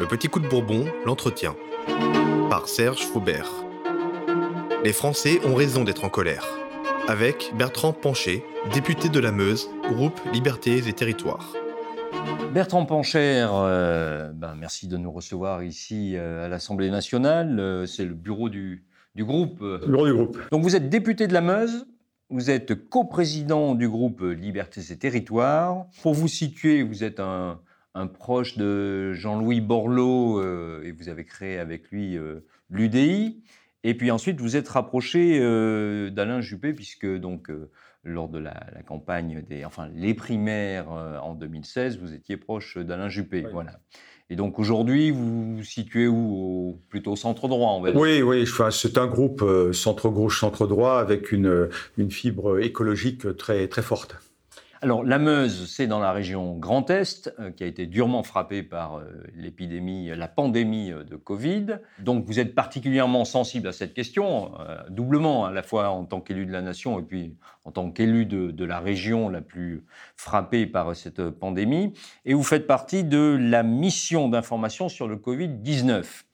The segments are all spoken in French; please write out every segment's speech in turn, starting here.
Le petit coup de Bourbon, l'entretien. Par Serge Faubert. Les Français ont raison d'être en colère. Avec Bertrand Pancher, député de la Meuse, groupe Libertés et Territoires. Bertrand Pancher, euh, ben, merci de nous recevoir ici euh, à l'Assemblée nationale. Euh, c'est le bureau du, du groupe. bureau du groupe. Donc vous êtes député de la Meuse, vous êtes coprésident du groupe Libertés et Territoires. Pour vous situer, vous êtes un, un proche de Jean-Louis Borloo et vous avez créé avec lui l'UDI. Et puis ensuite, vous êtes rapproché euh, d'Alain Juppé, puisque donc euh, lors de la, campagne des, enfin les primaires euh, en 2016, vous étiez proche d'Alain Juppé, voilà. Et donc aujourd'hui, vous vous situez où? Plutôt centre droit, on va dire. Oui, oui. Enfin, c'est un groupe centre gauche, centre droit avec une, une fibre écologique très très forte. Alors, la Meuse, c'est dans la région Grand Est, euh, qui a été durement frappée par euh, l'épidémie, la pandémie euh, de Covid. Donc, vous êtes particulièrement sensible à cette question, doublement, à la fois en tant qu'élu de la nation et puis en tant qu'élu de, de, la région la plus frappée par cette pandémie. Et vous faites partie de la mission d'information sur le Covid-19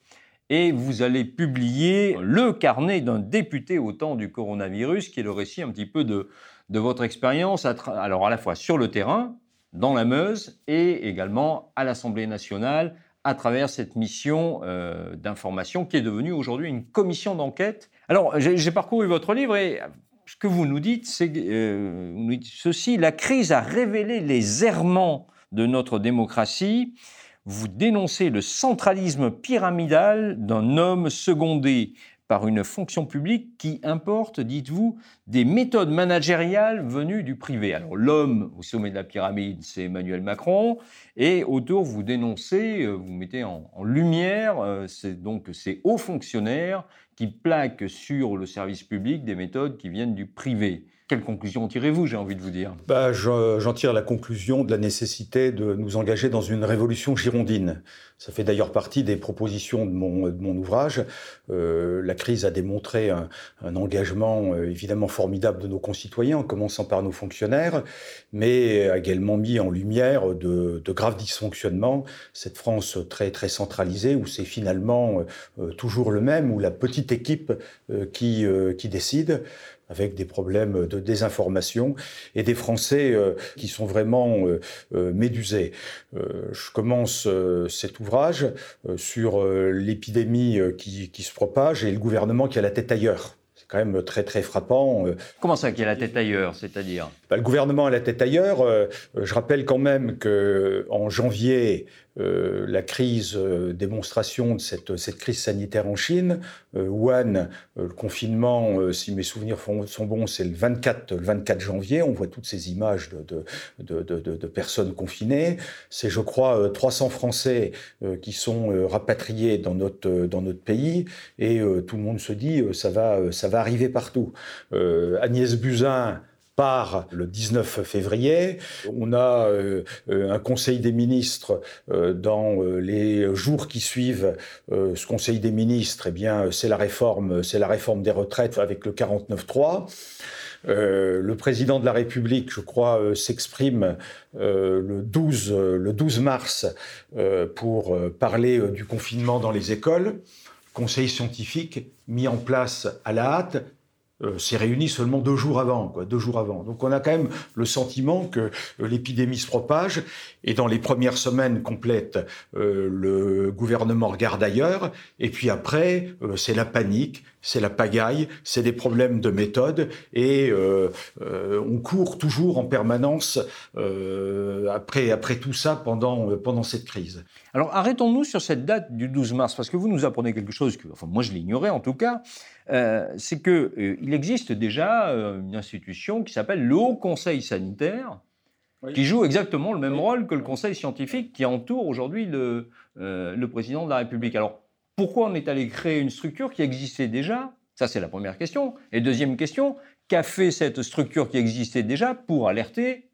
et vous allez publier le carnet d'un député au temps du coronavirus, qui est le récit un petit peu de, votre expérience, alors à la fois sur le terrain, dans la Meuse, et également à l'Assemblée nationale, à travers cette mission euh, d'information qui est devenue aujourd'hui une commission d'enquête. Alors, j'ai parcouru votre livre et ce que vous nous dites, c'est euh, ceci, la crise a révélé les errements de notre démocratie. Vous dénoncez le centralisme pyramidal d'un homme secondé par une fonction publique qui importe, dites-vous, des méthodes managériales venues du privé. Alors l'homme au sommet de la pyramide, c'est Emmanuel Macron, et autour vous dénoncez, euh, vous mettez en, lumière, euh, donc ces hauts fonctionnaires qui plaquent sur le service public des méthodes qui viennent du privé. Quelle conclusion tirez-vous, j'ai envie de vous dire? Bah, J'en tire la conclusion de la nécessité de nous engager dans une révolution girondine. Ça fait d'ailleurs partie des propositions de mon, de mon ouvrage. Euh, la crise a démontré un, un engagement euh, évidemment formidable de nos concitoyens, en commençant par nos fonctionnaires, mais a également mis en lumière de, de graves dysfonctionnements. Cette France très, très centralisée, où c'est finalement euh, toujours le même, où la petite équipe euh, qui, euh, qui décide avec des problèmes de désinformation et des Français euh, qui sont vraiment euh, euh, médusés. je commence cet ouvrage sur l'épidémie qui, qui se propage et le gouvernement qui a la tête ailleurs. C'est quand même très très frappant. Comment ça, qui a la tête ailleurs, c'est-à-dire? Bah, Le gouvernement a la tête ailleurs. Je rappelle quand même que en janvier, euh, la crise euh, démonstration de cette, cette, crise sanitaire en Chine. Euh, Wuhan, le confinement, si mes souvenirs sont bons, c'est le 24, le 24 janvier. On voit toutes ces images de, de, de, de personnes confinées. C'est, je crois, 300 Français qui sont rapatriés dans notre, dans notre pays. Et tout le monde se dit, ça va, ça va arriver partout. Agnès Buzyn, par le 19 février. On a euh, euh, un Conseil des ministres euh, dans les jours qui suivent ce Conseil des ministres. Eh bien, c'est la réforme, c'est la réforme des retraites avec le 49.3. Euh, le président de la République, je crois, s'exprime le 12 le 12 mars pour parler du confinement dans les écoles. Conseil scientifique mis en place à la hâte euh, s'est réuni seulement deux jours avant, deux jours avant. Donc on a quand même le sentiment que euh, l'épidémie se propage et dans les premières semaines complètes, euh, le gouvernement regarde ailleurs et puis après c'est la panique, c'est la pagaille, c'est des problèmes de méthode et on court toujours en permanence après après tout ça pendant pendant cette crise. Alors arrêtons-nous sur cette date du 12 mars parce que vous nous apprenez quelque chose que moi je l'ignorais en tout cas. Euh, c'est qu'il euh, existe déjà euh, une institution qui s'appelle le Haut Conseil sanitaire, qui joue exactement le même rôle que le Conseil scientifique qui entoure aujourd'hui le, le, président de la République. Alors, pourquoi on est allé créer une structure qui existait déjà? Ça, c'est la première question. Et deuxième question, qu'a fait cette structure qui existait déjà pour alerter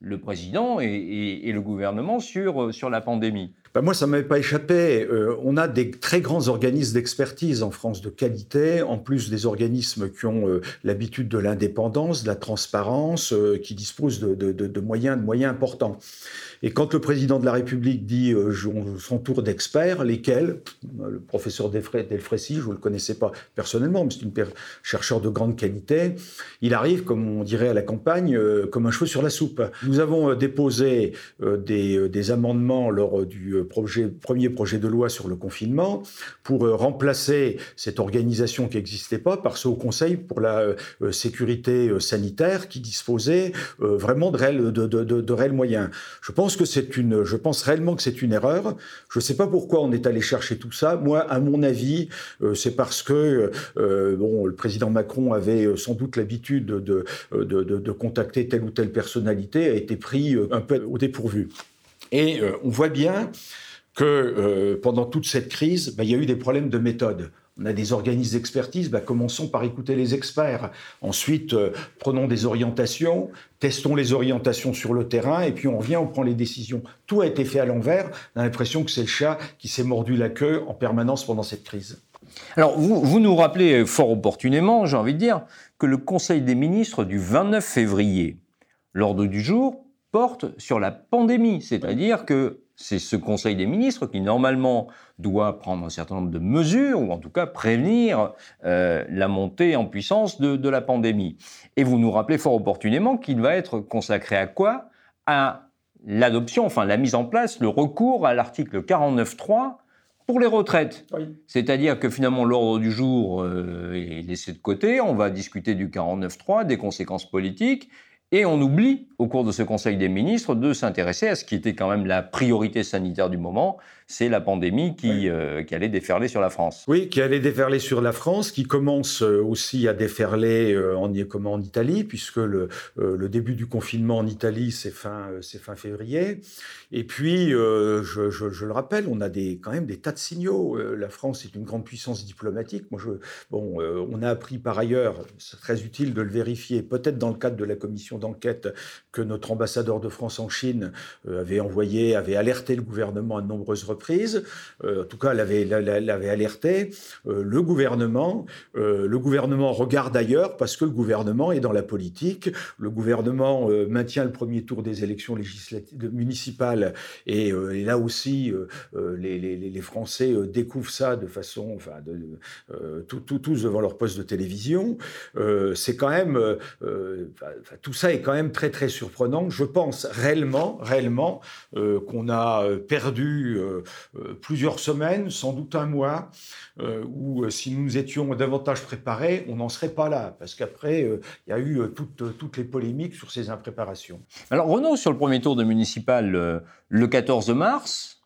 le président et, et, le gouvernement sur, sur la pandémie? Ben moi, ça ne m'avait pas échappé. Euh, on a des très grands organismes d'expertise en France de qualité, en plus des organismes qui ont euh, l'habitude de l'indépendance, de la transparence, euh, qui disposent de, moyens, importants. Et quand le président de la République dit son tour d'experts, lesquels? Le professeur Delfrécy, je ne le connaissais pas personnellement, mais c'est un chercheur de grande qualité. Il arrive, comme on dirait à la campagne, comme un cheveu sur la soupe. Nous avons déposé des, amendements lors du premier projet de loi sur le confinement pour remplacer cette organisation qui n'existait pas par ce Conseil pour la sécurité sanitaire qui disposait vraiment de réels, de, moyens. Je pense que c'est une, je pense réellement que c'est une erreur. Je ne sais pas pourquoi on est allé chercher tout ça. Moi, à mon avis, euh, c'est parce que euh, bon, le président Macron avait euh, sans doute l'habitude de, de, contacter telle ou telle personnalité, a été pris un peu au dépourvu. Et on voit bien que pendant toute cette crise, bah, il y a eu des problèmes de méthode. On a des organismes d'expertise, bah, commençons par écouter les experts. Ensuite, euh, prenons des orientations, testons les orientations sur le terrain, et puis on revient, on prend les décisions. Tout a été fait à l'envers. On a l'impression que c'est le chat qui s'est mordu la queue en permanence pendant cette crise. Alors, vous, vous nous rappelez fort opportunément, j'ai envie de dire, que le Conseil des ministres du 29 février, l'ordre du jour, porte sur la pandémie, c'est-à-dire que c'est ce Conseil des ministres qui, normalement, doit prendre un certain nombre de mesures, ou en tout cas prévenir euh, la montée en puissance de, la pandémie. Et vous nous rappelez fort opportunément qu'il va être consacré à quoi? À l'adoption, enfin la mise en place, le recours à l'article 49.3 pour les retraites. C'est-à-dire que finalement l'ordre du jour euh, est laissé de côté, on va discuter du 49.3, des conséquences politiques, et on oublie, au cours de ce Conseil des ministres, de s'intéresser à ce qui était quand même la priorité sanitaire du moment, c'est la pandémie qui, euh, qui, allait déferler sur la France. Oui, qui allait déferler sur la France, qui commence euh, aussi à déferler euh, en, Italie, puisque le, le, début du confinement en Italie, c'est fin, février. Et puis, je, je, le rappelle, on a des, quand même des tas de signaux. la France est une grande puissance diplomatique. Moi, je, bon, on a appris par ailleurs, c'est très utile de le vérifier, peut-être dans le cadre de la commission d'enquête, que notre ambassadeur de France en Chine avait envoyé, avait alerté le gouvernement à de nombreuses reprises euh, en tout cas l'avait, alerté, euh, le gouvernement, euh, le gouvernement regarde ailleurs parce que le gouvernement est dans la politique, le gouvernement maintient le premier tour des élections municipales et, là aussi les, Français découvrent ça de façon, enfin, de, tout, tous devant leur poste de télévision. c'est quand même, tout ça est quand même très très surprenant. Je pense réellement, réellement qu'on a perdu plusieurs semaines, sans doute un mois, euh, où euh, si nous étions davantage préparés, on n'en serait pas là, parce qu'après, il y a eu toutes, toutes les polémiques sur ces impréparations. Alors Renaud, sur le premier tour de municipal le 14 mars,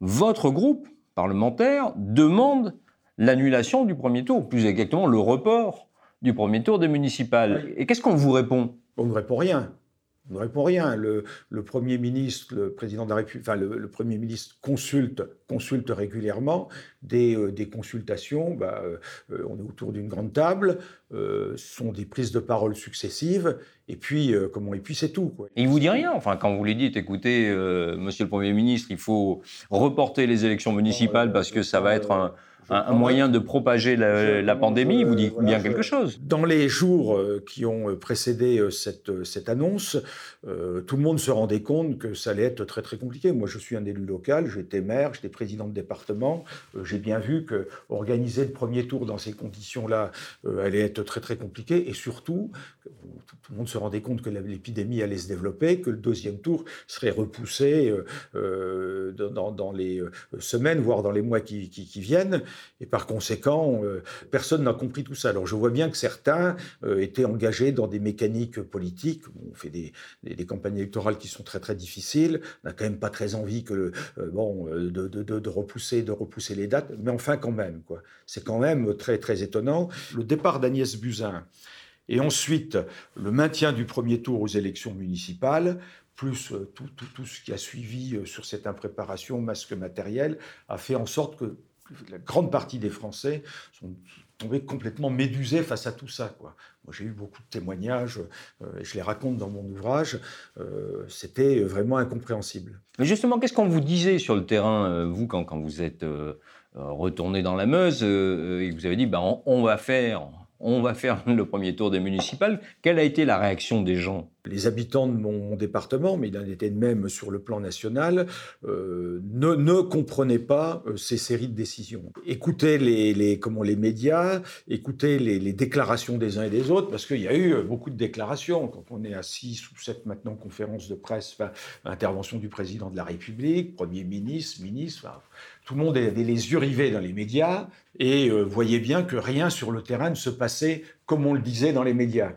votre groupe parlementaire demande l'annulation du premier tour, plus exactement le report du premier tour des municipales. Et qu'est-ce qu'on vous répond? On ne répond rien. On ne répond rien. Le, Premier ministre, le président de la République, enfin, le, Premier ministre consulte, consulte régulièrement des, euh, des consultations. Bah, euh, on est autour d'une grande table. Euh, ce sont des prises de parole successives. Et puis, comment Et puis c'est tout. Quoi. il vous dit rien. Enfin, quand vous lui dites, écoutez, Monsieur le Premier ministre, il faut reporter les élections municipales parce que ça va être un un, moyen de propager la, pandémie vous dit bien quelque chose. Dans les jours euh, qui ont précédé euh, cette, euh, cette annonce, tout le monde se rendait compte que ça allait être très très compliqué. Moi, je suis un élu local, j'étais maire, j'étais président de département. J'ai bien vu que organiser le premier tour dans ces conditions-là allait être très très compliqué. Et surtout, tout le monde se rendait compte que l'épidémie allait se développer, que le deuxième tour serait repoussé dans, dans, les semaines, voire dans les mois qui, qui, qui viennent. Et par conséquent, euh, personne n'a compris tout ça. Alors je vois bien que certains euh, étaient engagés dans des mécaniques politiques. On fait des, campagnes électorales qui sont très très difficiles. On n'a quand même pas très envie que, euh, bon, de, de, repousser, de repousser les dates. Mais enfin quand même, quoi. C'est quand même très très étonnant. Le départ d'Agnès Buzyn et ensuite le maintien du premier tour aux élections municipales plus tout, tout, tout, ce qui a suivi sur cette impréparation, masque matériel, a fait en sorte que la grande partie des Français sont tombés complètement médusés face à tout ça. Moi, j'ai eu beaucoup de témoignages, euh, et je les raconte dans mon ouvrage. Euh, c'était vraiment incompréhensible. Mais justement, qu'est-ce qu'on vous disait sur le terrain, euh, vous, quand, quand, vous êtes retourné dans la Meuse et que vous avez dit, ben, on va faire on va faire le premier tour des municipales. Quelle a été la réaction des gens? Les habitants de mon, département, mais il en était de même sur le plan national, euh, ne, comprenaient pas euh, ces séries de décisions. Écoutez les, comment, les médias, écoutez les, déclarations des uns et des autres, parce qu'il y a eu beaucoup de déclarations. Quand on est à six ou sept maintenant conférences de presse, intervention du président de la République, Premier ministre, ministre, tout le monde avait les yeux rivés dans les médias et euh, voyait bien que rien sur le terrain ne se passait comme on le disait dans les médias.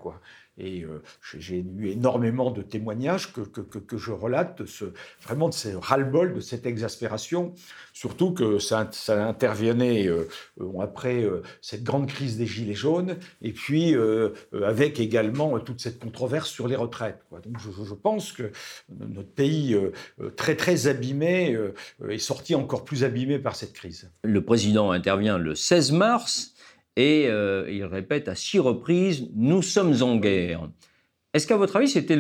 Et euh, j'ai eu énormément de témoignages que, je relate, vraiment de ce ras-le-bol, de cette exaspération, surtout que ça, intervenait euh, après cette grande crise des Gilets jaunes, et puis avec également toute cette controverse sur les retraites. Donc je, pense que notre pays, très très abîmé, est sorti encore plus abîmé par cette crise. Le président intervient le 16 mars et euh, il répète à six reprises Nous sommes en guerre. Est-ce qu'à votre avis, c'était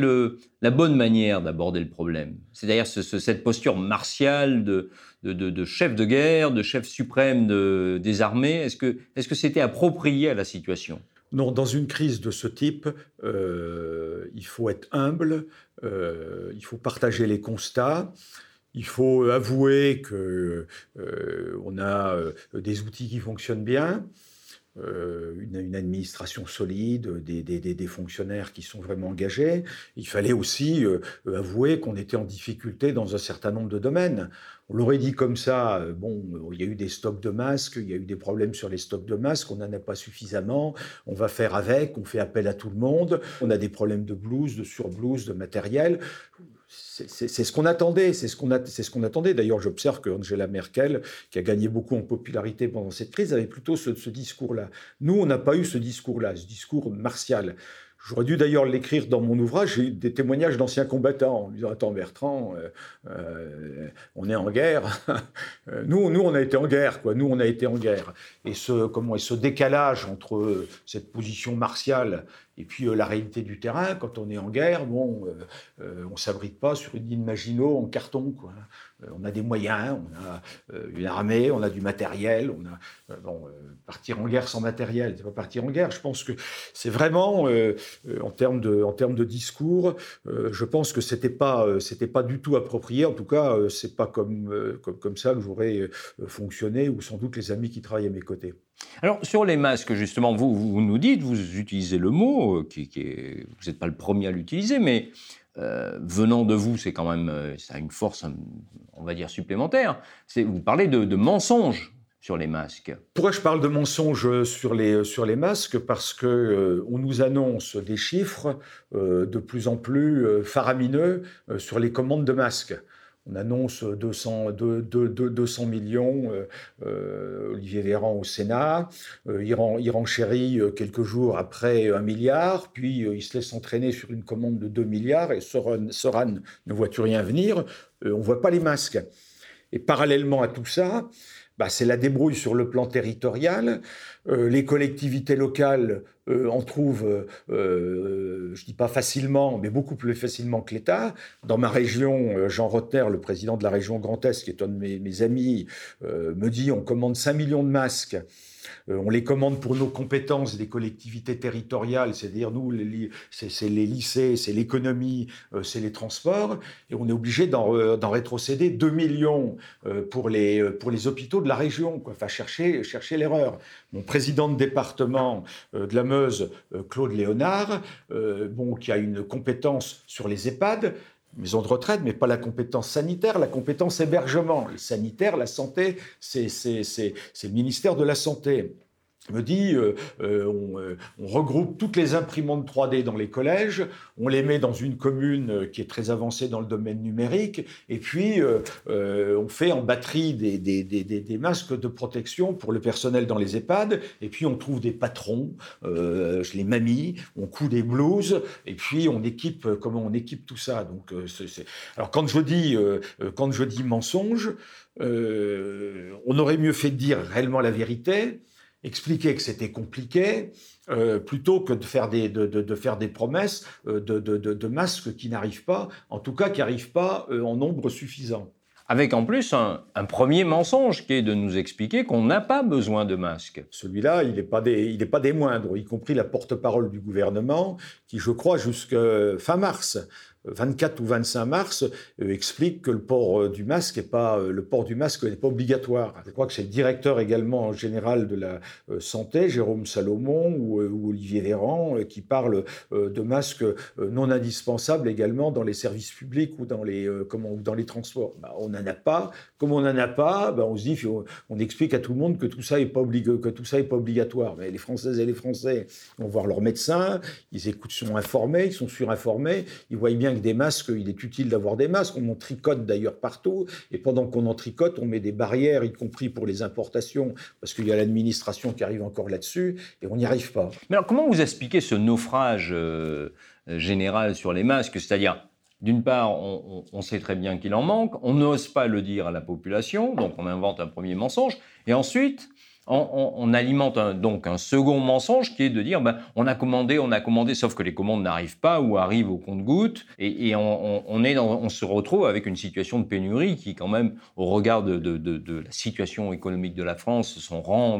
la bonne manière d'aborder le problème? C'est-à-dire cette posture martiale de, chef de guerre, de chef suprême des armées? Est-ce que c'était approprié à la situation? Non, dans une crise de ce type, euh, il faut être humble, euh, il faut partager les constats. Il faut avouer qu'on on a des outils qui fonctionnent bien, euh, une, administration solide, des, fonctionnaires qui sont vraiment engagés. Il fallait aussi euh, avouer qu'on était en difficulté dans un certain nombre de domaines. On l'aurait dit comme ça, euh, bon, il y a eu des stocks de masques, il y a eu des problèmes sur les stocks de masques, on n'en a pas suffisamment, on va faire avec, on fait appel à tout le monde, on a des problèmes de blouse, de surblouse, de matériel c'est ce qu'on attendait, c'est ce qu'on attendait. D'ailleurs, j'observe que Angela Merkel, qui a gagné beaucoup en popularité pendant cette crise, avait plutôt ce, ce discours-là. Nous, on n'a pas eu ce discours-là, ce discours martial. J'aurais dû d'ailleurs l'écrire dans mon ouvrage. J'ai des témoignages d'anciens combattants en disant Attends, Bertrand, euh, euh, on est en guerre. nous, nous, on a été en guerre. Nous, on a été en guerre. Et ce, comment, et ce décalage entre cette position martiale et puis la réalité du terrain, quand on est en guerre, bon, on s'abrite pas sur une île Maginot en carton, quoi. Euh, on a des moyens, on a euh, une armée, on a du matériel. On a, euh, bon, partir en guerre sans matériel, c'est pas partir en guerre. Je pense que c'est vraiment, en, termes de, en termes de discours, je pense que c'était pas, c'était pas du tout approprié. En tout cas, c'est pas comme, comme, comme, ça que j'aurais fonctionné, ou sans doute les amis qui travaillent à mes côtés. Alors, sur les masques, justement, vous, vous nous dites, vous utilisez le mot, qui, vous n'êtes pas le premier à l'utiliser, mais euh, venant de vous, c'est quand même euh, ça a une force, on va dire, supplémentaire. Vous parlez de, mensonges sur les masques. Pourquoi je parle de mensonges sur les, sur les masques? Parce qu'on euh, on nous annonce des chiffres de plus en plus faramineux sur les commandes de masques. On annonce 200, 200 millions, euh, euh, Olivier Véran au Sénat, euh, il, renchérit quelques jours après un milliard, puis il se laisse entraîner sur une commande de 2 milliards, et Soran, ne voit tu rien venir, on ne voit pas les masques. Et parallèlement à tout ça, bah, c'est la débrouille sur le plan territorial. Euh, les collectivités locales euh, en trouvent, euh, je dis pas facilement, mais beaucoup plus facilement que l'État. Dans ma région, Jean Rotner, le président de la région Grand Est, qui est un de mes, mes amis, me dit on commande 5 millions de masques. Euh, on les commande pour nos compétences des collectivités territoriales, c'est-à-dire nous, c'est les lycées, c'est l'économie, euh, c'est les transports, et on est obligé d'en euh, rétrocéder 2 millions pour les, pour les hôpitaux de la région, quoi. enfin chercher, chercher l'erreur. Mon président de département de la Meuse, Claude Léonard, bon, qui a une compétence sur les EHPAD, maison de retraite, mais pas la compétence sanitaire, la compétence hébergement. Le sanitaire, la santé, c'est le ministère de la Santé. Me dit, euh, euh, on, regroupe toutes les imprimantes 3D dans les collèges, on les met dans une commune qui est très avancée dans le domaine numérique, et puis on fait en batterie des, des, masques de protection pour le personnel dans les EHPAD, et puis on trouve des patrons, les mamies, on coud des blouses, et puis on équipe, comment on équipe tout ça. Donc, Alors quand je dis, quand je dis mensonge, on aurait mieux fait de dire réellement la vérité, expliquer que c'était compliqué, euh, plutôt que de faire des, de, faire des promesses euh, de, masques qui n'arrivent pas, en tout cas qui n'arrivent pas euh, en nombre suffisant. Avec en plus un, premier mensonge qui est de nous expliquer qu'on n'a pas besoin de masques. Celui-là, il n'est pas, pas des moindres, y compris la porte-parole du gouvernement, qui, je crois, jusqu'à fin mars, 24 ou 25 mars euh, explique que le port euh, du masque n'est pas euh, le port du masque n'est pas obligatoire. Je crois que c'est le directeur également général de la santé, Jérôme Salomon ou, Olivier Véran, qui parle de masques non indispensables également dans les services publics ou dans les comment dans les transports. Bah, on n'en a pas. Comme on n'en a pas, bah, on se dit on, explique à tout le monde que tout ça est pas que tout ça est pas obligatoire. Mais les Françaises et les Français vont voir leur médecin, ils écoutent, sont informés, ils sont surinformés, ils voient bien des masques, il est utile d'avoir des masques. On en tricote d'ailleurs partout. Et pendant qu'on en tricote, on met des barrières, y compris pour les importations, parce qu'il y a l'administration qui arrive encore là-dessus, et on n'y arrive pas. Mais alors, comment vous expliquez ce naufrage euh, général sur les masques? C'est-à-dire, d'une part, on, sait très bien qu'il en manque, on n'ose pas le dire à la population, donc on invente un premier mensonge, et ensuite, on, alimente donc un second mensonge qui est de dire ben, on a commandé, on a commandé, sauf que les commandes n'arrivent pas ou arrivent au compte-gouttes, et, on, est on se retrouve avec une situation de pénurie qui, quand même, au regard de, la situation économique de la France, son rang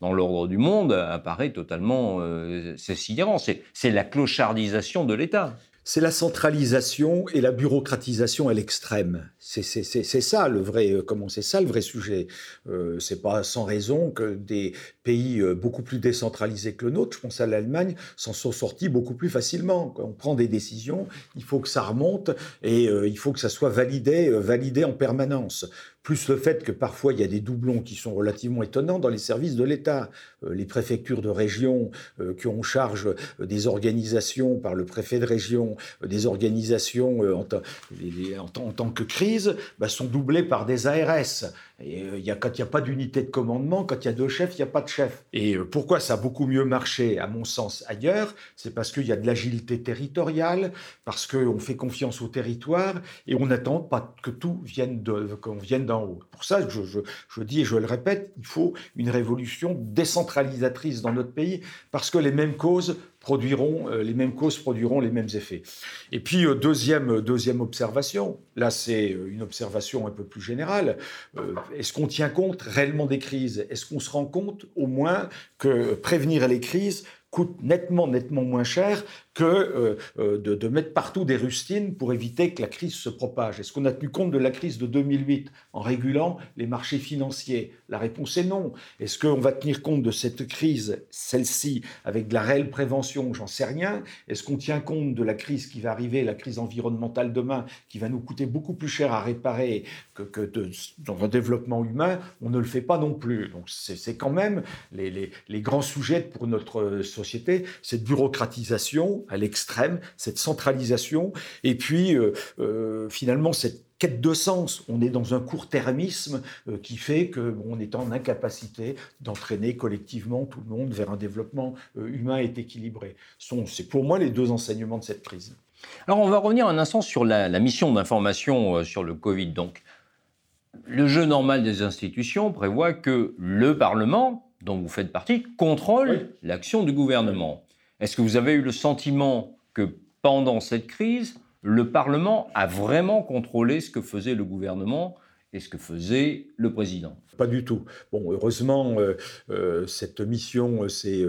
dans, l'ordre du monde, apparaît totalement euh, c'est sidérant. C'est la clochardisation de l'État c'est la centralisation et la bureaucratisation à l'extrême. C'est ça le vrai, euh, comment c'est ça le vrai sujet. Euh, c'est pas sans raison que des pays euh, beaucoup plus décentralisés que le nôtre, je pense à l'Allemagne, s'en sont sortis beaucoup plus facilement. On prend des décisions, il faut que ça remonte et il faut que ça soit validé, validé en permanence plus le fait que parfois il y a des doublons qui sont relativement étonnants dans les services de l'État. Euh, les préfectures de région euh, qui ont charge euh, des organisations par le préfet de région, des organisations en, tant que crise, bah, sont doublées par des ARS. Et y a, quand il n'y a pas d'unité de commandement, quand il y a deux chefs, il n'y a pas de chef. Et pourquoi ça a beaucoup mieux marché, à mon sens, ailleurs C'est parce qu'il y a de l'agilité territoriale, parce qu'on fait confiance au territoire et on n'attend pas que tout vienne de, pour ça, je, je, dis et je le répète, il faut une révolution décentralisatrice dans notre pays, parce que les mêmes causes produiront, euh, les mêmes causes produiront les mêmes effets. Et puis, euh, deuxième, deuxième observation, là c'est euh, une observation un peu plus générale, est-ce qu'on tient compte réellement des crises? Est-ce qu'on se rend compte au moins que prévenir les crises coûte nettement, nettement moins cher que euh, euh, de, mettre partout des rustines pour éviter que la crise se propage. Est-ce qu'on a tenu compte de la crise de 2008 en régulant les marchés financiers? La réponse est non. Est-ce qu'on va tenir compte de cette crise, celle-ci, avec de la réelle prévention? J'en sais rien. Est-ce qu'on tient compte de la crise qui va arriver, la crise environnementale demain, qui va nous coûter beaucoup plus cher à réparer que, dans un développement humain? On ne le fait pas non plus. Donc c'est quand même les, les, les grands sujets pour notre société, cette bureaucratisation à l'extrême, cette centralisation, et puis euh, euh, finalement cette quête de sens. On est dans un court-termisme euh, qui fait qu'on est en incapacité d'entraîner collectivement tout le monde vers un développement humain et équilibré. C'est pour moi les deux enseignements de cette crise. Alors on va revenir un instant sur la, mission d'information sur le Covid. Donc, le jeu normal des institutions prévoit que le Parlement, dont vous faites partie, contrôle l'action du gouvernement. Est-ce que vous avez eu le sentiment que pendant cette crise, le Parlement a vraiment contrôlé ce que faisait le gouvernement et ce que faisait le président? Pas du tout. Bon, heureusement, euh, euh, cette mission euh,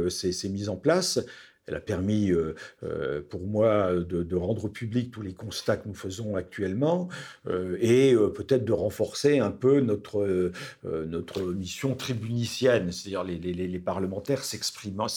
s'est mise en place. Elle a permis pour moi de, rendre public tous les constats que nous faisons actuellement et peut-être de renforcer un peu notre, mission tribunicienne, c'est-à-dire les, parlementaires s'exprimant.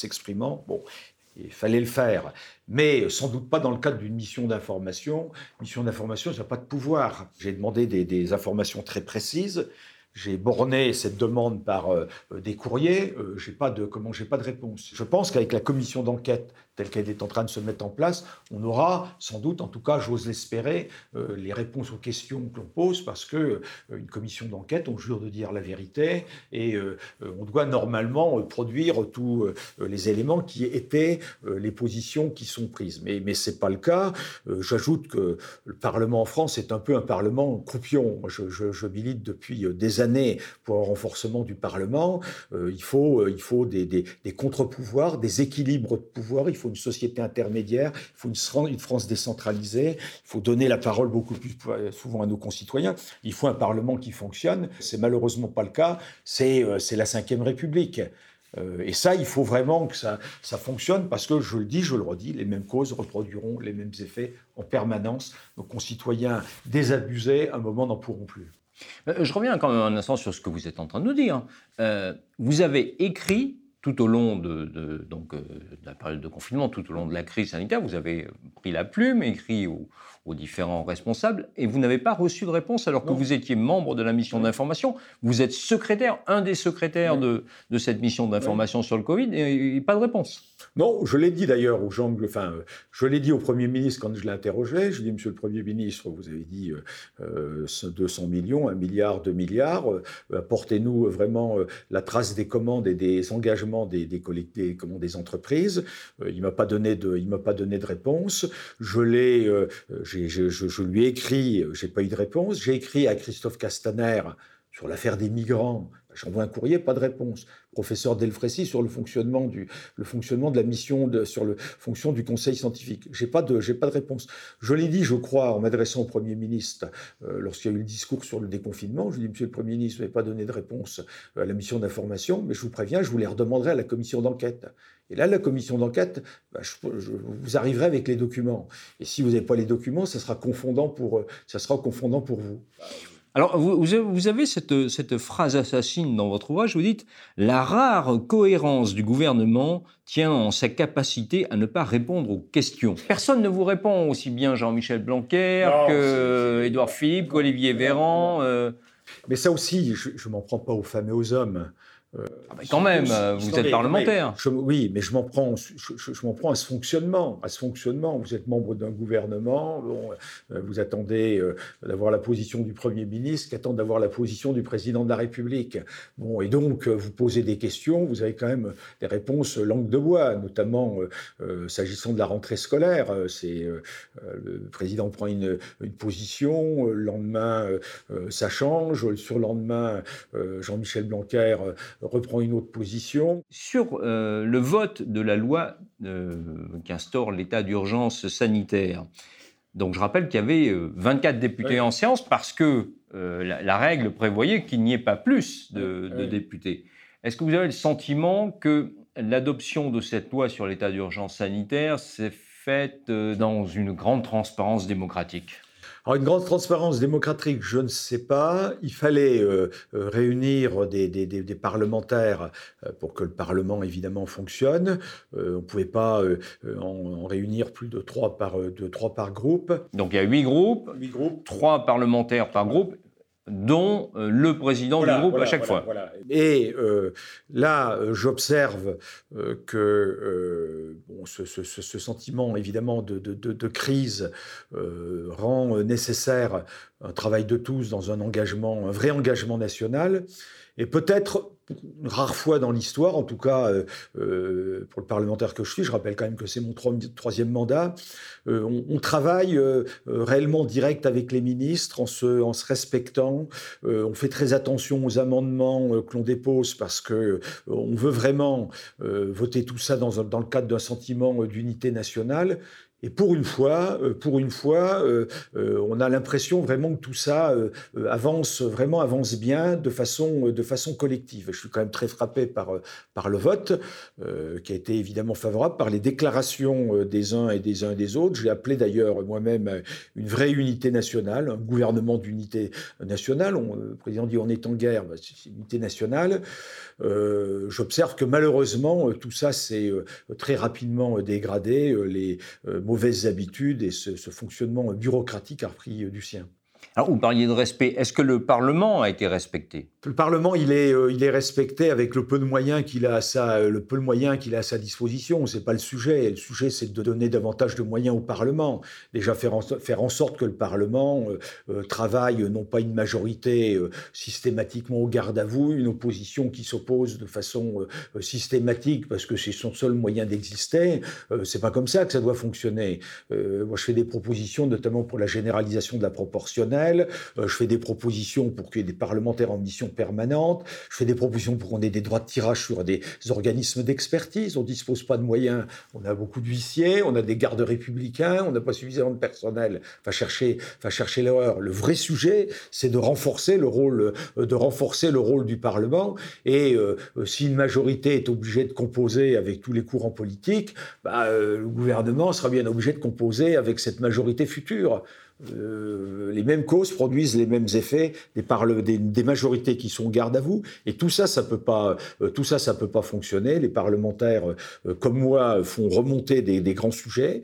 Il fallait le faire. Mais sans doute pas dans le cadre d'une mission d'information. Mission d'information, ça n'a pas de pouvoir. J'ai demandé des, informations très précises. j'ai borné cette demande par euh, des courriers. Euh, j'ai pas de comment j'ai pas de réponse. Je pense qu'avec la commission d'enquête telle qu'elle est en train de se mettre en place, on aura sans doute, en tout cas, j'ose l'espérer, euh, les réponses aux questions que l'on pose parce que une commission d'enquête, on jure de dire la vérité et on doit normalement produire tous les éléments qui étaient les positions qui sont prises. Mais mais c'est pas le cas. J'ajoute que le Parlement en France est un peu un Parlement croupion. Je, je, milite depuis des années pour un renforcement du Parlement. Euh, il faut, euh, il faut des, des, des contre-pouvoirs, des équilibres de pouvoir. Il faut une société intermédiaire. Il faut une, France décentralisée. Il faut donner la parole beaucoup plus souvent à nos concitoyens. Il faut un Parlement qui fonctionne. C'est malheureusement pas le cas. C'est euh, la Ve République. et ça, il faut vraiment que ça, ça fonctionne parce que, je le dis, je le redis, les mêmes causes reproduiront les mêmes effets en permanence. Nos concitoyens désabusés, à un moment, n'en pourront plus. Euh, je reviens quand même un instant sur ce que vous êtes en train de nous dire. Euh, vous avez écrit tout au long de, donc, euh, la période de confinement, tout au long de la crise sanitaire, vous avez pris la plume, écrit aux, différents responsables, et vous n'avez pas reçu de réponse alors que vous étiez membre de la mission d'information. Vous êtes secrétaire, un des secrétaires de, cette mission d'information sur le Covid, et pas de réponse. Non, je l'ai dit d'ailleurs aux gens, enfin, je l'ai dit au Premier ministre quand je l'ai interrogé. Je lui ai dit, Monsieur le Premier ministre, vous avez dit 200 euh, millions, un milliard, deux milliards. Euh, apportez-nous vraiment euh, la trace des commandes et des engagements des, des, des entreprises. il m'a pas donné de, il m'a pas donné de réponse. Je l'ai, je, lui ai écrit, j'ai pas eu de réponse. J'ai écrit à Christophe Castaner sur l'affaire des migrants. J'envoie un courrier, pas de réponse professeur Delfrécy sur le fonctionnement, du, le fonctionnement de la mission, sur le fonction du Conseil scientifique. J'ai pas de, j'ai pas de réponse. Je l'ai dit, je crois, en m'adressant au Premier ministre euh, lorsqu'il y a eu le discours sur le déconfinement. Je lui ai dit, Monsieur le Premier ministre, vous n'avez pas donné de réponse à la mission d'information, mais je vous préviens, je vous les redemanderai à la commission d'enquête. Et là, la commission d'enquête, bah, vous arriverez avec les documents. Et si vous n'avez pas les documents, ça sera confondant pour, ça sera confondant pour vous. Alors, vous, avez cette, phrase assassine dans votre ouvrage, vous dites « La rare cohérence du gouvernement tient en sa capacité à ne pas répondre aux questions ». Personne ne vous répond aussi bien Jean-Michel Blanquer qu'Édouard Philippe, qu'Olivier Véran. Euh. Mais ça aussi, je ne m'en prends pas aux femmes et aux hommes. Euh, ah bah, quand même, vous êtes parlementaire. oui, mais je m'en prends, je, m'en prends à ce fonctionnement, à ce fonctionnement. Vous êtes membre d'un gouvernement, euh, vous attendez euh, d'avoir la position du premier ministre, qui attend d'avoir la position du président de la République. Bon, et donc vous posez des questions, vous avez quand même des réponses langue de bois, notamment s'agissant de la rentrée scolaire. C'est le président prend une, une position, le lendemain ça change, le surlendemain Jean-Michel Blanquer reprend une autre position. Sur euh, le vote de la loi euh, qui instaure l'état d'urgence sanitaire, donc je rappelle qu'il y avait 24 euh, députés en séance parce que la, règle prévoyait qu'il n'y ait pas plus de, députés. Est-ce que vous avez le sentiment que l'adoption de cette loi sur l'état d'urgence sanitaire s'est faite dans une grande transparence démocratique? Alors une grande transparence démocratique, je ne sais pas. Il fallait euh, euh, réunir des, des, des, parlementaires euh, pour que le Parlement évidemment fonctionne. on ne pouvait pas en, réunir plus de trois par, de trois par groupe. Donc il y a huit groupes, huit groupes, trois parlementaires par groupe dont euh, le président du groupe à chaque fois. Et euh, là, euh, j'observe que bon, ce, ce, sentiment évidemment de, de, de, de crise rend nécessaire un travail de tous dans un engagement, un vrai engagement national. Et peut-être une rare fois dans l'histoire, en tout cas euh, euh, pour le parlementaire que je suis, je rappelle quand même que c'est mon troisième mandat, euh, on, travaille réellement direct avec les ministres en se, respectant, on fait très attention aux amendements que l'on dépose parce que on veut vraiment voter tout ça dans le cadre d'un sentiment d'unité nationale et pour une fois, euh, pour une fois, euh, euh, on a l'impression vraiment que tout ça avance vraiment avance bien de façon de façon collective. Je suis quand même très frappé par par le vote qui a été évidemment favorable, par les déclarations des uns et des uns et des autres. J'ai appelé d'ailleurs moi-même une vraie unité nationale, un gouvernement d'unité nationale. le président dit on est en guerre, bah, c'est une unité nationale. J'observe que malheureusement tout ça s'est très rapidement dégradé. les mauvaises habitudes et ce, fonctionnement bureaucratique a repris du sien. Alors, vous parliez de respect. Est-ce que le Parlement a été respecté? Le Parlement, il est, euh, il est respecté avec le peu de moyens qu'il a à sa, le peu de moyens qu'il a à sa disposition. C'est pas le sujet. Le sujet, c'est de donner davantage de moyens au Parlement. Déjà faire en, faire en sorte que le Parlement euh, euh, travaille non pas une majorité systématiquement au garde à vous, une opposition qui s'oppose de façon systématique parce que c'est son seul moyen d'exister. c'est pas comme ça que ça doit fonctionner. moi, je fais des propositions, notamment pour la généralisation de la proportionnelle euh, je fais des propositions pour qu'il y ait des parlementaires en mission permanente. Je fais des propositions pour qu'on ait des droits de tirage sur des organismes d'expertise. On dispose pas de moyens. On a beaucoup d'huissiers, on a des gardes républicains, on n'a pas suffisamment de personnel. Va chercher, va chercher l'erreur. Le vrai sujet, c'est de renforcer le rôle, euh, de renforcer le rôle du Parlement. Et euh, si une majorité est obligée de composer avec tous les courants politiques, bah, le gouvernement sera bien obligé de composer avec cette majorité future. Euh, les mêmes causes produisent les mêmes effets des, des, majorités qui sont garde à vous. Et tout ça, ça peut pas, euh, tout ça, ça peut pas fonctionner. Les parlementaires, euh, comme moi, font remonter des, grands sujets.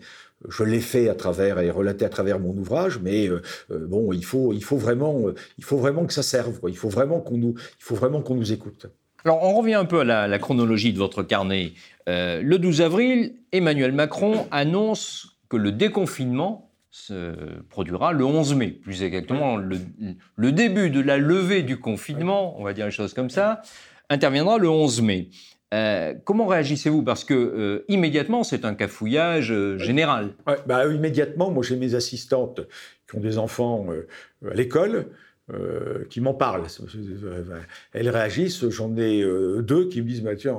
Je l'ai fait à travers et relaté à travers mon ouvrage, mais bon, il faut, il faut vraiment, il faut vraiment que ça serve. Il faut vraiment qu'on nous, il faut vraiment qu'on nous écoute. Alors, on revient un peu à la, la chronologie de votre carnet. le 12 avril, Emmanuel Macron annonce que le déconfinement se produira le 11 mai, plus exactement le, début de la levée du confinement, on va dire les choses comme ça, interviendra le 11 mai. Euh, comment réagissez-vous? Parce que euh, immédiatement, c'est un cafouillage euh, général. bah, immédiatement, moi j'ai mes assistantes qui ont des enfants à l'école. qui m'en parlent. Elles réagissent. J'en ai deux qui me disent bah, tiens,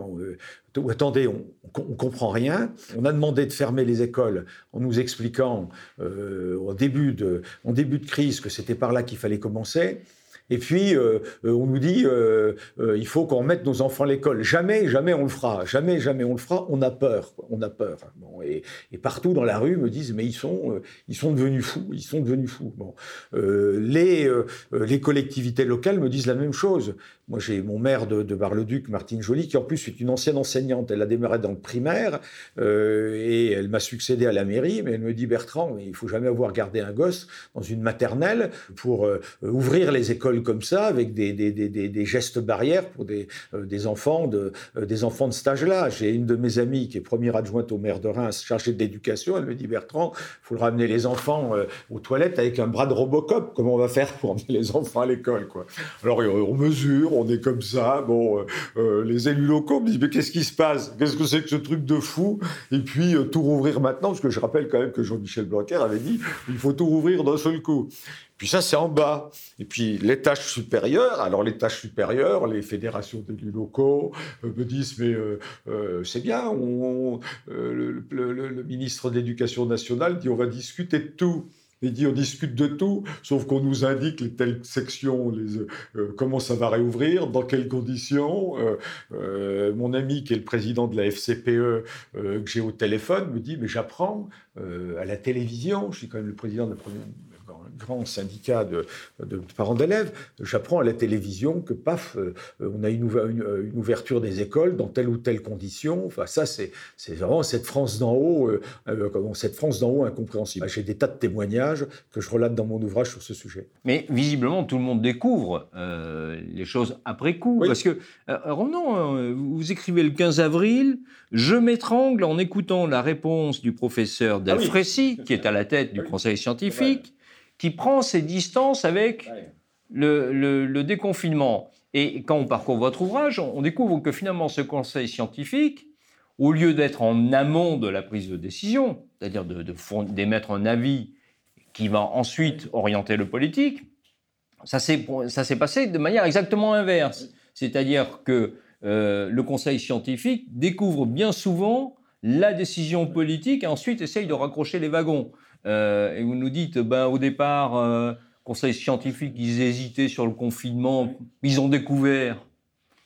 attendez, on, ne comprend rien. On a demandé de fermer les écoles en nous expliquant euh, au début de, en début de crise que c'était par là qu'il fallait commencer. Et puis, euh, euh, on nous dit, il faut qu'on mette nos enfants à l'école. Jamais, jamais on le fera. Jamais, jamais on le fera. On a peur. On a peur. Bon, et, et, partout dans la rue me disent, mais ils sont, ils sont devenus fous. Ils sont devenus fous. Bon, les, les collectivités locales me disent la même chose. Moi, j'ai mon maire de, de Bar-le-Duc, Martine Joly, qui en plus est une ancienne enseignante. Elle a démarré dans le primaire et elle m'a succédé à la mairie. Mais elle me dit, Bertrand, il faut jamais avoir gardé un gosse dans une maternelle pour ouvrir les écoles comme ça, avec des, gestes barrières pour des, euh, enfants de, euh, des enfants de cet âge-là. J'ai une de mes amies qui est première adjointe au maire de Reims, chargée de l'éducation. Elle me dit Bertrand, il faut ramener les enfants euh, aux toilettes avec un bras de Robocop. Comment on va faire pour emmener les enfants à l'école quoi? Alors on mesure, on est comme ça. Bon, les élus locaux me disent mais qu'est-ce qui se passe? Qu'est-ce que c'est que ce truc de fou? Et puis tout rouvrir maintenant, parce que je rappelle quand même que Jean-Michel Blanquer avait dit il faut tout rouvrir d'un seul coup. Puis ça, c'est en bas. Et puis les tâches supérieures, alors les tâches supérieures, les fédérations d'élus locaux euh, me disent, mais euh, euh, c'est bien, on, le, le, ministre de l'Éducation nationale dit, on va discuter de tout. Il dit on discute de tout, sauf qu'on nous indique les telles sections, les, comment ça va réouvrir, dans quelles conditions. mon ami qui est le président de la FCPE que j'ai au téléphone me dit mais j'apprends à la télévision, je suis quand même le président de la première grand syndicat de, parents d'élèves, j'apprends à la télévision que, paf, euh, on a une, ouverture des écoles dans telle ou telle condition. Enfin, ça, c'est vraiment cette France d'en haut, euh, euh, cette France d'en haut incompréhensible. J'ai des tas de témoignages que je relate dans mon ouvrage sur ce sujet. Mais visiblement, tout le monde découvre les choses après coup. Parce que, revenons, vous écrivez le 15 avril, je m'étrangle en écoutant la réponse du professeur ah Delfrécy, qui est à la tête du conseil scientifique qui prend ses distances avec le, déconfinement. Et quand on parcourt votre ouvrage, on découvre que finalement ce conseil scientifique, au lieu d'être en amont de la prise de décision, c'est-à-dire d'émettre un avis qui va ensuite orienter le politique, ça s'est passé de manière exactement inverse. C'est-à-dire que euh, le conseil scientifique découvre bien souvent la décision politique et ensuite essaye de raccrocher les wagons. Euh, et vous nous dites, ben, au départ, euh, conseil scientifique, ils hésitaient sur le confinement, ils ont découvert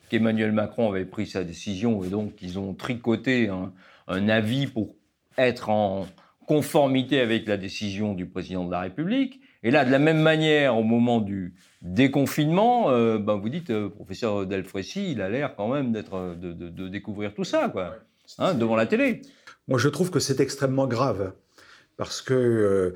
qu'Emmanuel Macron avait pris sa décision et donc ils ont tricoté un, avis pour être en conformité avec la décision du président de la République. Et là, de la même manière, au moment du déconfinement, euh, ben vous dites, professeur Delfrécy, il a l'air quand même d'être de, de, découvrir tout ça, quoi, hein, devant la télé. Moi, je trouve que c'est extrêmement grave parce que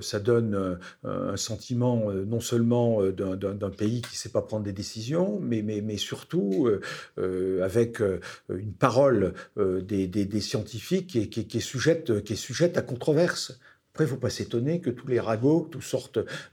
ça donne un sentiment non seulement d'un pays qui ne sait pas prendre des décisions, mais, mais, mais surtout avec une parole des, des, scientifiques qui est, qui, est sujette, qui est sujette à controverse. Après, il ne faut pas s'étonner que tous les ragots, tout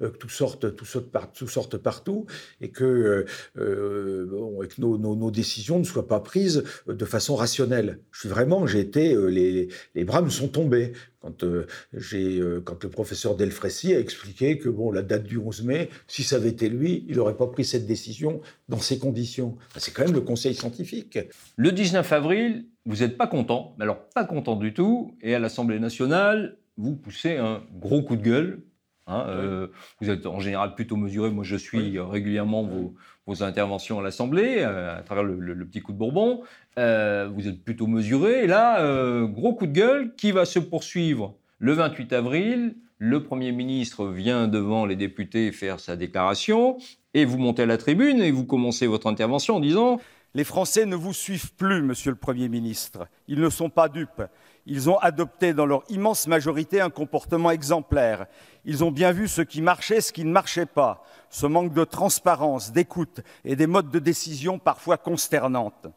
euh, tout sortent, tout partout, et que, euh, euh, nos, décisions ne soient pas prises de façon rationnelle. Je suis vraiment, j'ai été, les, les, bras me sont tombés quand, j'ai, quand le professeur Delfrécy a expliqué que bon, la date du 11 mai, si ça avait été lui, il n'aurait pas pris cette décision dans ces conditions. C'est quand même le conseil scientifique. Le 19 avril, vous n'êtes pas content, mais alors pas content du tout, et à l'Assemblée nationale, vous poussez un gros coup de gueule. Hein, euh, vous êtes en général plutôt mesuré. Moi, je suis régulièrement vos, interventions à l'Assemblée euh, à travers le, petit coup de Bourbon. Euh, vous êtes plutôt mesuré. Et là, gros coup de gueule qui va se poursuivre le 28 avril. Le Premier ministre vient devant les députés faire sa déclaration et vous montez à la tribune et vous commencez votre intervention en disant Les Français ne vous suivent plus, Monsieur le Premier ministre. Ils ne sont pas dupes. Ils ont adopté dans leur immense majorité un comportement exemplaire. Ils ont bien vu ce qui marchait, ce qui ne marchait pas, ce manque de transparence, d'écoute et des modes de décision parfois consternantes.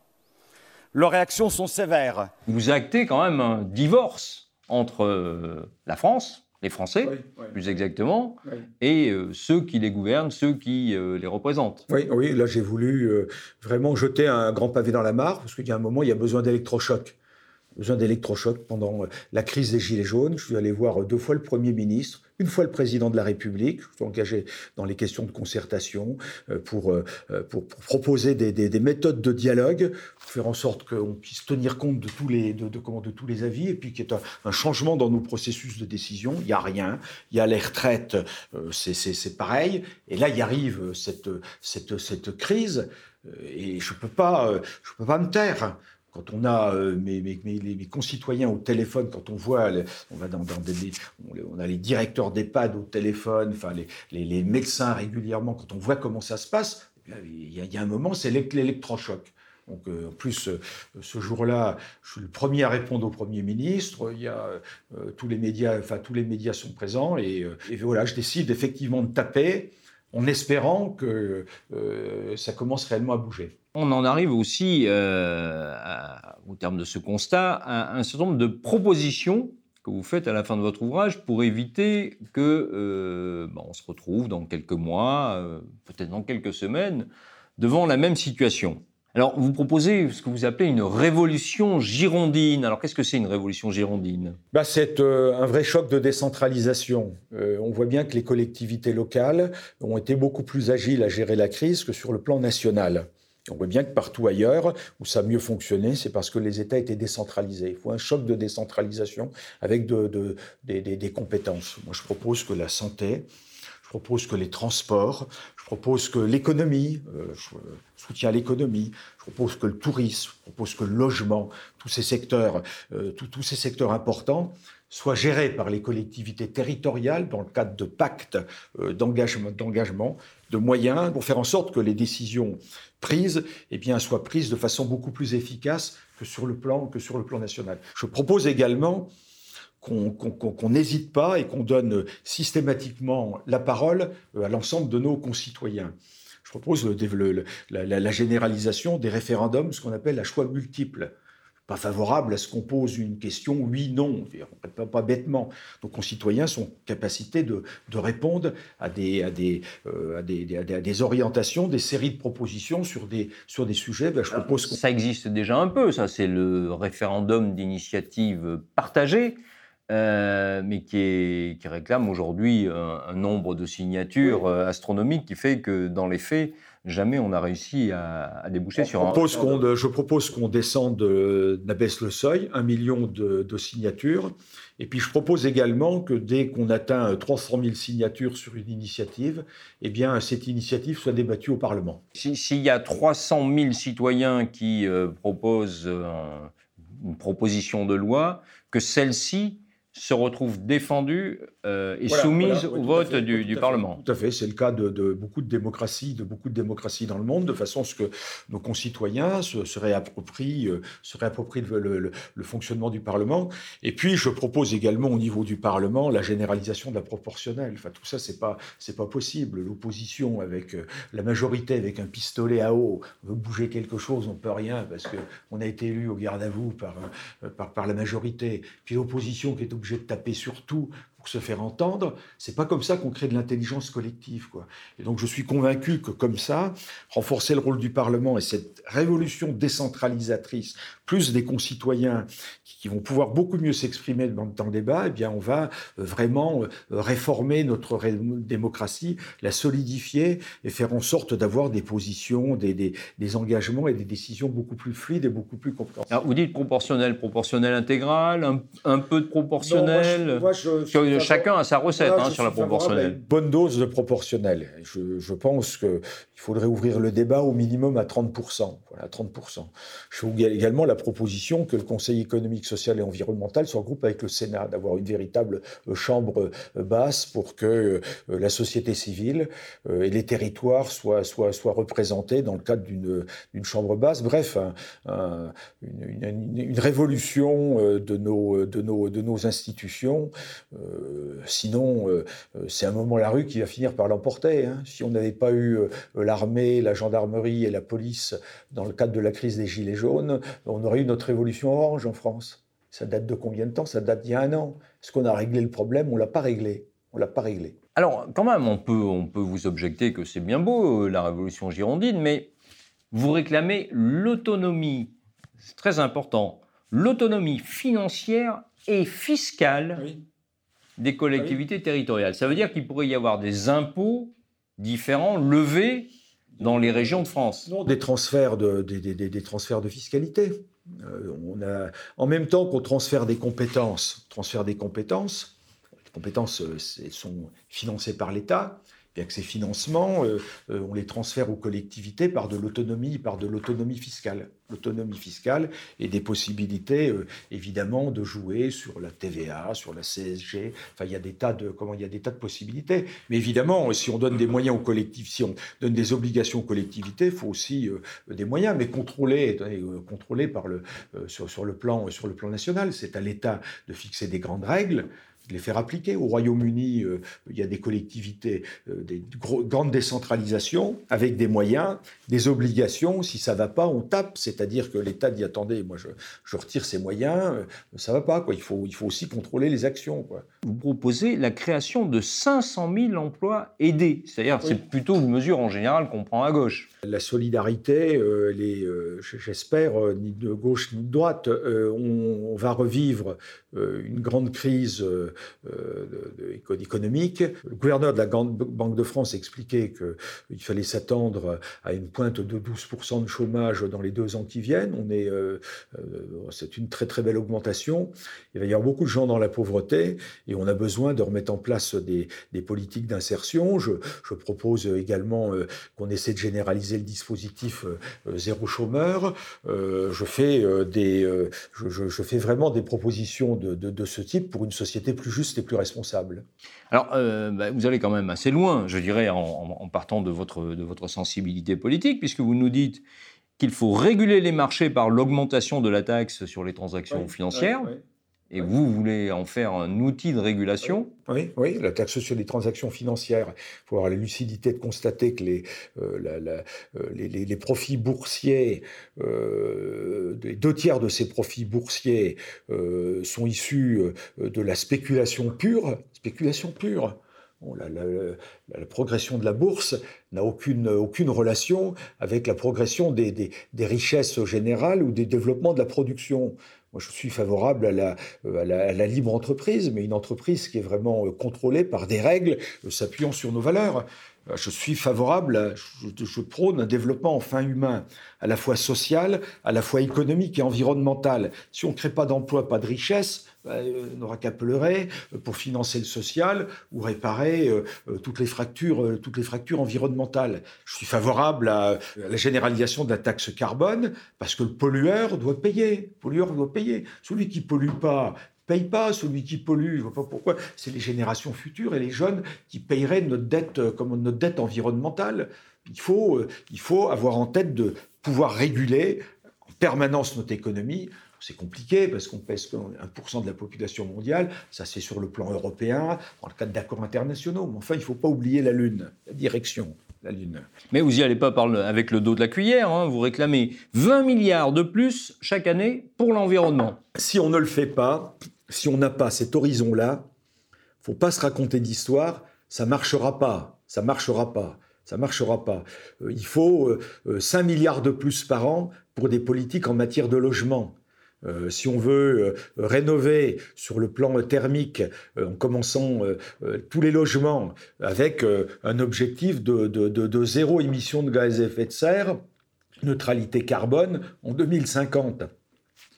Leurs réactions sont sévères. Vous actez quand même un divorce entre euh, la France, les Français, plus exactement, et euh, ceux qui les gouvernent, ceux qui euh, les représentent. Oui, oui là j'ai voulu vraiment jeter un grand pavé dans la mare, parce qu'il y a un moment, il y a besoin d'électrochoc besoin d'électrochoc pendant euh, la crise des Gilets jaunes. Je suis allé voir deux fois le Premier ministre, une fois le Président de la République. Je suis engagé dans les questions de concertation euh, pour, euh, proposer des, des, méthodes de dialogue, pour faire en sorte qu'on puisse tenir compte de tous les, avis et puis qu'il y ait un, changement dans nos processus de décision. Il n'y a rien. Il y a les retraites, c'est pareil. Et là, il arrive cette, crise et je ne peux pas me taire quand on a euh, mes, concitoyens au téléphone, quand on voit, on va dans, des, on a les directeurs d'EHPAD au téléphone, enfin les, les, médecins régulièrement, quand on voit comment ça se passe, il y, a, un moment, c'est l'électrochoc. Donc, euh, en plus, euh, ce jour-là, je suis le premier à répondre au Premier ministre. Il y a tous les médias, enfin tous les médias sont présents, et, et voilà, je décide effectivement de taper en espérant que ça commence réellement à bouger. On en arrive aussi, euh, au terme de ce constat, à un certain nombre de propositions que vous faites à la fin de votre ouvrage pour éviter que euh, bah, on se retrouve dans quelques mois, euh, peut-être dans quelques semaines, devant la même situation. Alors, vous proposez ce que vous appelez une révolution girondine. Alors, qu'est-ce que c'est une révolution girondine? Bah, C'est un vrai choc de décentralisation. on voit bien que les collectivités locales ont été beaucoup plus agiles à gérer la crise que sur le plan national. On voit bien que partout ailleurs, où ça a mieux fonctionné, c'est parce que les États étaient décentralisés. Il faut un choc de décentralisation avec de, des, compétences. Moi, je propose que la santé, je propose que les transports, je propose que l'économie, euh, je soutiens l'économie, je propose que le tourisme, je propose que le logement, tous ces secteurs, euh, tous ces secteurs importants soient gérés par les collectivités territoriales dans le cadre de pactes euh, d'engagement, de moyens, pour faire en sorte que les décisions prises eh soient prises de façon beaucoup plus efficace que sur le plan, national. Je propose également qu'on n'hésite pas et qu'on donne systématiquement la parole euh, à l'ensemble de nos concitoyens. Je propose la, généralisation des référendums, ce qu'on appelle la choix multiple pas favorable à ce qu'on pose une question oui, non, pas, pas bêtement. Nos concitoyens sont en capacité de, de répondre à des, à, des, euh, à, des, à, des, orientations, des séries de propositions sur des, sur des sujets. Ben, je propose ça existe déjà un peu, ça, c'est le référendum d'initiative partagée. Euh, mais qui, qui, réclame aujourd'hui un, nombre de signatures euh, astronomiques qui fait que dans les faits, jamais on a réussi à, déboucher sur propose un... je propose qu'on descende, d'abaisse le seuil, un million de, signatures. Et puis je propose également que dès qu'on atteint 300 000 signatures sur une initiative, eh bien cette initiative soit débattue au Parlement. S'il y a 300 000 citoyens qui euh, proposent une proposition de loi, que celle-ci se retrouve défendue euh, et soumise au vote du, Parlement. tout à fait, c'est le cas de, beaucoup de démocraties, de beaucoup de démocraties dans le monde, de façon à ce que nos concitoyens se, réapproprient, euh, se réapproprient le, fonctionnement du Parlement. Et puis, je propose également au niveau du Parlement la généralisation de la proportionnelle. Enfin, tout ça, c'est pas c'est pas possible. L'opposition avec euh, la majorité avec un pistolet à eau veut bouger quelque chose, on peut rien parce que on a été élu au garde à vous par, par par la majorité. Puis l'opposition qui est obligé de taper sur tout pour se faire entendre. C'est pas comme ça qu'on crée de l'intelligence collective, quoi. Et donc je suis convaincu que comme ça, renforcer le rôle du Parlement et cette révolution décentralisatrice, plus des concitoyens qui vont pouvoir beaucoup mieux s'exprimer dans, le débat, eh bien on va euh, vraiment euh, réformer notre démocratie, la solidifier et faire en sorte d'avoir des positions, des, des, engagements et des décisions beaucoup plus fluides et beaucoup plus compréhensibles. vous dites proportionnel, proportionnel intégral, un, peu de proportionnel. moi, je, chacun a sa recette hein, sur la proportionnelle. Une bonne dose de proportionnel. Je, pense qu'il faudrait ouvrir le débat au minimum à 30%. Voilà, 30%. Je fais également la proposition que le Conseil économique, social et environnemental se regroupe avec le Sénat, d'avoir une véritable euh, chambre euh, basse pour que euh, la société civile et les territoires soient, soient, soient représentés dans le cadre d'une chambre basse. Bref, une, révolution de nos, de nos, de nos institutions. Sinon, c'est un moment la rue qui va finir par l'emporter. Hein. Si on n'avait pas eu l'armée, la gendarmerie et la police dans le cadre de la crise des Gilets jaunes, on aurait eu notre révolution orange en France. Ça date de combien de temps? Ça date d'il y a un an. Est-ce qu'on a réglé le problème? On l'a pas réglé. On l'a pas réglé. Alors, quand même, on peut, on peut vous objecter que c'est bien beau, la révolution girondine, mais vous réclamez l'autonomie, c'est très important, l'autonomie financière et fiscale oui des collectivités territoriales. Ça veut dire qu'il pourrait y avoir des impôts différents levés dans les régions de France. Non, des transferts de, des, fiscalité. Euh, en même temps qu'on transfère des compétences, transfert des compétences, les compétences euh, sont financées par l'État, bien que ces financements, euh, euh, on les transfère aux collectivités par de l'autonomie, par de l'autonomie fiscale. L'autonomie fiscale et des possibilités, euh, évidemment, de jouer sur la TVA, sur la CSG. Enfin, il y a des tas de, comment, il y a des tas de possibilités. Mais évidemment, si on donne des moyens aux collectivités, si on donne des obligations aux collectivités, il faut aussi des moyens, mais contrôlés, contrôlés par le, sur, le plan, sur le plan national. C'est à l'État de fixer des grandes règles les faire appliquer. Au Royaume-Uni, euh, il y a des collectivités, euh, des grandes décentralisations avec des moyens, des obligations. Si ça va pas, on tape. C'est-à-dire que l'État dit attendez, moi je, je retire ces moyens, euh, ça va pas. Quoi. Il, faut, il faut aussi contrôler les actions. Quoi. Vous proposez la création de 500 000 emplois aidés. C'est-à-dire c'est plutôt une mesure en général qu'on prend à gauche. La solidarité, les, j'espère, ni de gauche ni de droite. On, on, va revivre une grande crise euh, économique. Le gouverneur de la Banque de France expliquait qu'il fallait s'attendre à une pointe de 12% de chômage dans les deux ans qui viennent. On est, euh, euh, c'est une très très belle augmentation. Il va y avoir beaucoup de gens dans la pauvreté et on a besoin de remettre en place des, politiques d'insertion. Je, propose également qu'on essaie de généraliser le dispositif zéro chômeur. je fais des, je, fais vraiment des propositions de ce type pour une société plus juste et plus responsable. Alors, euh, bah, vous allez quand même assez loin, je dirais, en, partant de votre, de votre sensibilité politique, puisque vous nous dites qu'il faut réguler les marchés par l'augmentation de la taxe sur les transactions financières. Et vous voulez en faire un outil de régulation Oui, oui, la taxe sur les transactions financières. Il faut avoir la lucidité de constater que les, euh, euh, les, profits boursiers, euh, deux tiers de ces profits boursiers sont issus de la spéculation pure. Spéculation pure. la, progression de la bourse n'a aucune, aucune relation avec la progression des, des, richesses générales ou des développements de la production. Moi, je suis favorable à la, à la, libre entreprise, mais une entreprise qui est vraiment euh, contrôlée par des règles euh, s'appuyant sur nos valeurs. Euh, je suis favorable, je, prône un développement enfin humain, à la fois social, à la fois économique et environnemental. Si on ne crée pas d'emploi, pas de richesse, n'aura qu'à pleurer pour financer le social ou réparer toutes les fractures, toutes les fractures environnementales. Je suis favorable à, la généralisation de la taxe carbone parce que le pollueur doit payer. Pollueur doit payer. Celui qui pollue pas, paye pas, celui qui pollue, je vois pas pourquoi, c'est les générations futures et les jeunes qui paieraient notre dette euh, comme notre dette environnementale. Il faut, euh, il faut avoir en tête de pouvoir réguler en permanence notre économie. C'est compliqué parce qu'on pèse 1% de la population mondiale, ça c'est sur le plan européen, dans le cadre d'accords internationaux. Mais enfin, il ne faut pas oublier la Lune, la direction. La Lune. Mais vous n'y allez pas avec le dos de la cuillère, hein. vous réclamez 20 milliards de plus chaque année pour l'environnement. Si on ne le fait pas, si on n'a pas cet horizon-là, faut pas se raconter d'histoire, ça marchera pas, ça marchera pas. Ça marchera pas. Euh, il faut 5 euh, milliards de plus par an pour des politiques en matière de logement. Euh, si on veut rénover sur le plan thermique, en commençant tous les logements avec un objectif de, zéro émission de gaz à effet de serre, neutralité carbone en 2050.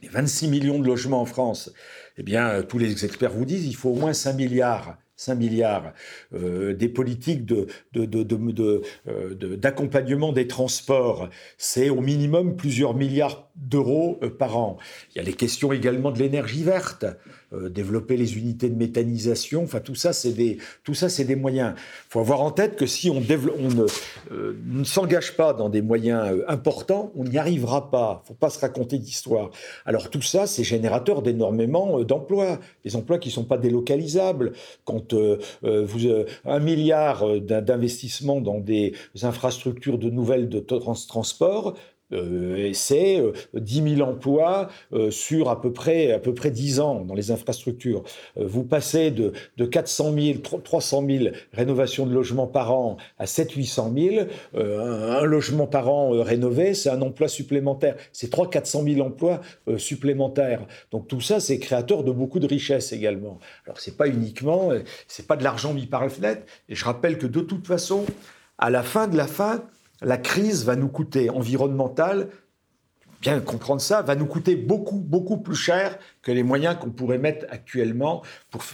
Les 26 millions de logements en France, eh bien, euh, tous les experts vous disent qu'il faut au moins 5 milliards 5 milliards, euh, des politiques euh, d'accompagnement de, des transports, c'est au minimum plusieurs milliards d'euros par an. Il y a les questions également de l'énergie verte. Euh, développer les unités de méthanisation. Enfin, tout ça, c'est des, tout ça, c'est des moyens. Il faut avoir en tête que si on, euh, ne, s'engage pas dans des moyens euh, importants, on n'y arrivera pas. Il ne faut pas se raconter d'histoire. Alors tout ça, c'est générateur d'énormément d'emplois, des emplois qui ne sont pas délocalisables. Quand vous un milliard d'investissements dans des infrastructures de nouvelles de transport, euh, c'est 10 euh, 000 emplois euh, sur à peu, près, à peu près 10 ans dans les infrastructures. vous passez de, de 400 000, 300 000 rénovations de logements par an à 7 800 000. Un, logement par an rénové, c'est un emploi supplémentaire. C'est 3 400 000 emplois supplémentaires. Donc tout ça, c'est créateur de beaucoup de richesses également. Alors c'est pas uniquement, c'est pas de l'argent mis par la fenêtre. Et je rappelle que de toute façon, à la fin de la fin, la crise va nous coûter environnementale bien comprendre ça, va nous coûter beaucoup, beaucoup plus cher que les moyens qu'on pourrait mettre actuellement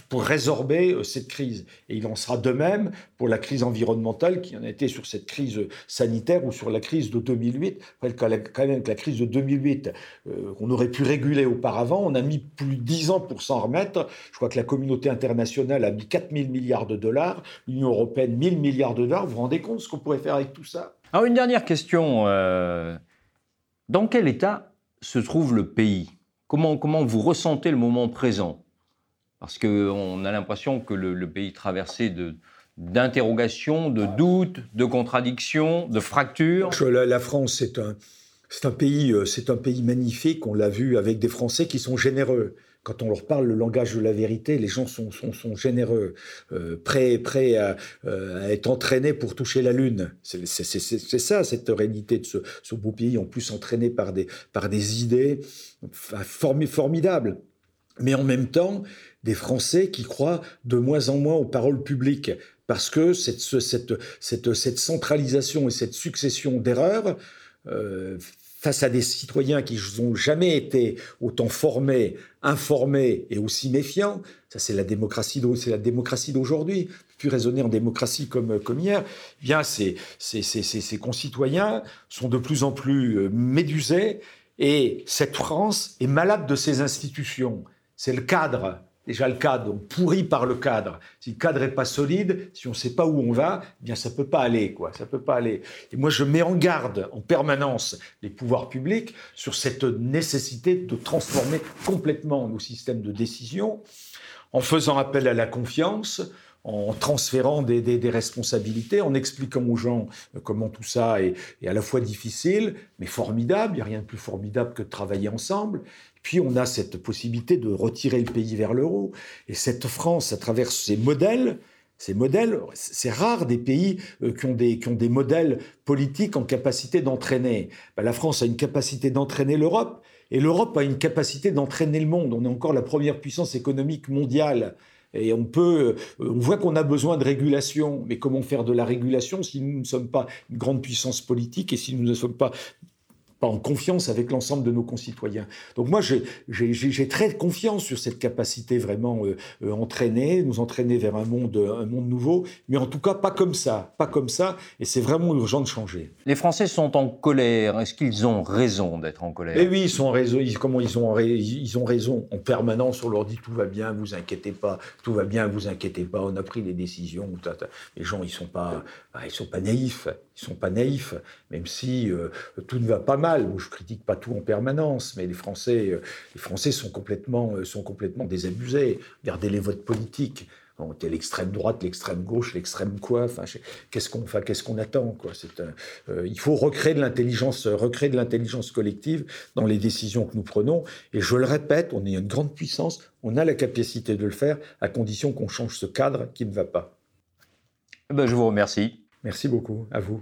pour, résorber euh, cette crise. Et il en sera de même pour la crise environnementale qui en a été sur cette crise sanitaire ou sur la crise de 2008. Quand même que la crise de 2008, euh, on aurait pu réguler auparavant, on a mis plus de 10 ans pour s'en remettre. Je crois que la communauté internationale a mis 4 000 milliards de dollars, l'Union européenne 1 000 milliards de dollars. Vous vous rendez compte ce qu'on pourrait faire avec tout ça? Alors une dernière question. Euh, dans quel état se trouve le pays? Comment, comment vous ressentez le moment présent? Parce qu'on a l'impression que le, pays traversé de, d'interrogations, de doutes, de contradictions, de fractures. La, la France, c'est un, c'est un, pays, euh, c'est un pays magnifique. On l'a vu avec des Français qui sont généreux quand on leur parle le langage de la vérité, les gens sont, généreux, euh, prêts, prêts euh, à, être entraînés pour toucher la Lune. C'est ça, cette réalité de ce, beau pays, en plus entraîné par des, idées formidables. Mais en même temps, des Français qui croient de moins en moins aux paroles publiques, parce que cette centralisation et cette succession d'erreurs euh, face à des citoyens qui n'ont jamais été autant formés, informés et aussi méfiants, ça c'est la démocratie, d'aujourd'hui, plus raisonner en démocratie comme, comme hier, eh bien ces, concitoyens sont de plus en plus euh, médusés et cette France est malade de ses institutions. C'est le cadre déjà le cadre, on pourrit par le cadre. Si le cadre n'est pas solide, si on ne sait pas où on va, eh bien ça peut pas aller, quoi. Ça peut pas aller. Et moi, je mets en garde en permanence les pouvoirs publics sur cette nécessité de transformer complètement nos systèmes de décision en faisant appel à la confiance, en transférant des, des, responsabilités, en expliquant aux gens euh, comment tout ça est, est à la fois difficile, mais formidable. Il n'y a rien de plus formidable que de travailler ensemble. Puis on a cette possibilité de retirer le pays vers l'euro. Et cette France, à travers ces modèles, ces modèles, c'est rare des pays euh, qui ont des, qui ont des modèles politiques en capacité d'entraîner. Ben, la France a une capacité d'entraîner l'Europe, et l'Europe a une capacité d'entraîner le monde. On est encore la première puissance économique mondiale. Et on peut, euh, on voit qu'on a besoin de régulation, mais comment faire de la régulation si nous ne sommes pas une grande puissance politique et si nous ne sommes pas pas en confiance avec l'ensemble de nos concitoyens. Donc moi, j'ai très confiance sur cette capacité vraiment euh, euh, entraîner, nous entraîner vers un monde, un monde nouveau, mais en tout cas pas comme ça, pas comme ça, et c'est vraiment urgent de changer. Les Français sont en colère. Est-ce qu'ils ont raison d'être en colère? Eh oui, ils sont en raison. comment ils ont, ils ont raison En permanence, on leur dit tout va bien, vous inquiétez pas, tout va bien, vous inquiétez pas. On a pris les décisions. Les gens, ils sont pas, bah, ils sont pas naïfs. Ils sont pas naïfs, même si euh, tout ne va pas mal. Moi, je critique pas tout en permanence, mais les Français, euh, les Français sont complètement, euh, sont complètement désabusés. Regardez les votes politiques. Y a l'extrême droite, l'extrême gauche, l'extrême quoi. Enfin, qu'est-ce qu'on, enfin, qu'est-ce qu'on attend quoi? C'est Il faut recréer de l'intelligence, recréer de l'intelligence collective dans les décisions que nous prenons. Et je le répète, on est une grande puissance, on a la capacité de le faire, à condition qu'on change ce cadre qui ne va pas. Eh ben, je vous remercie. Merci beaucoup, à vous.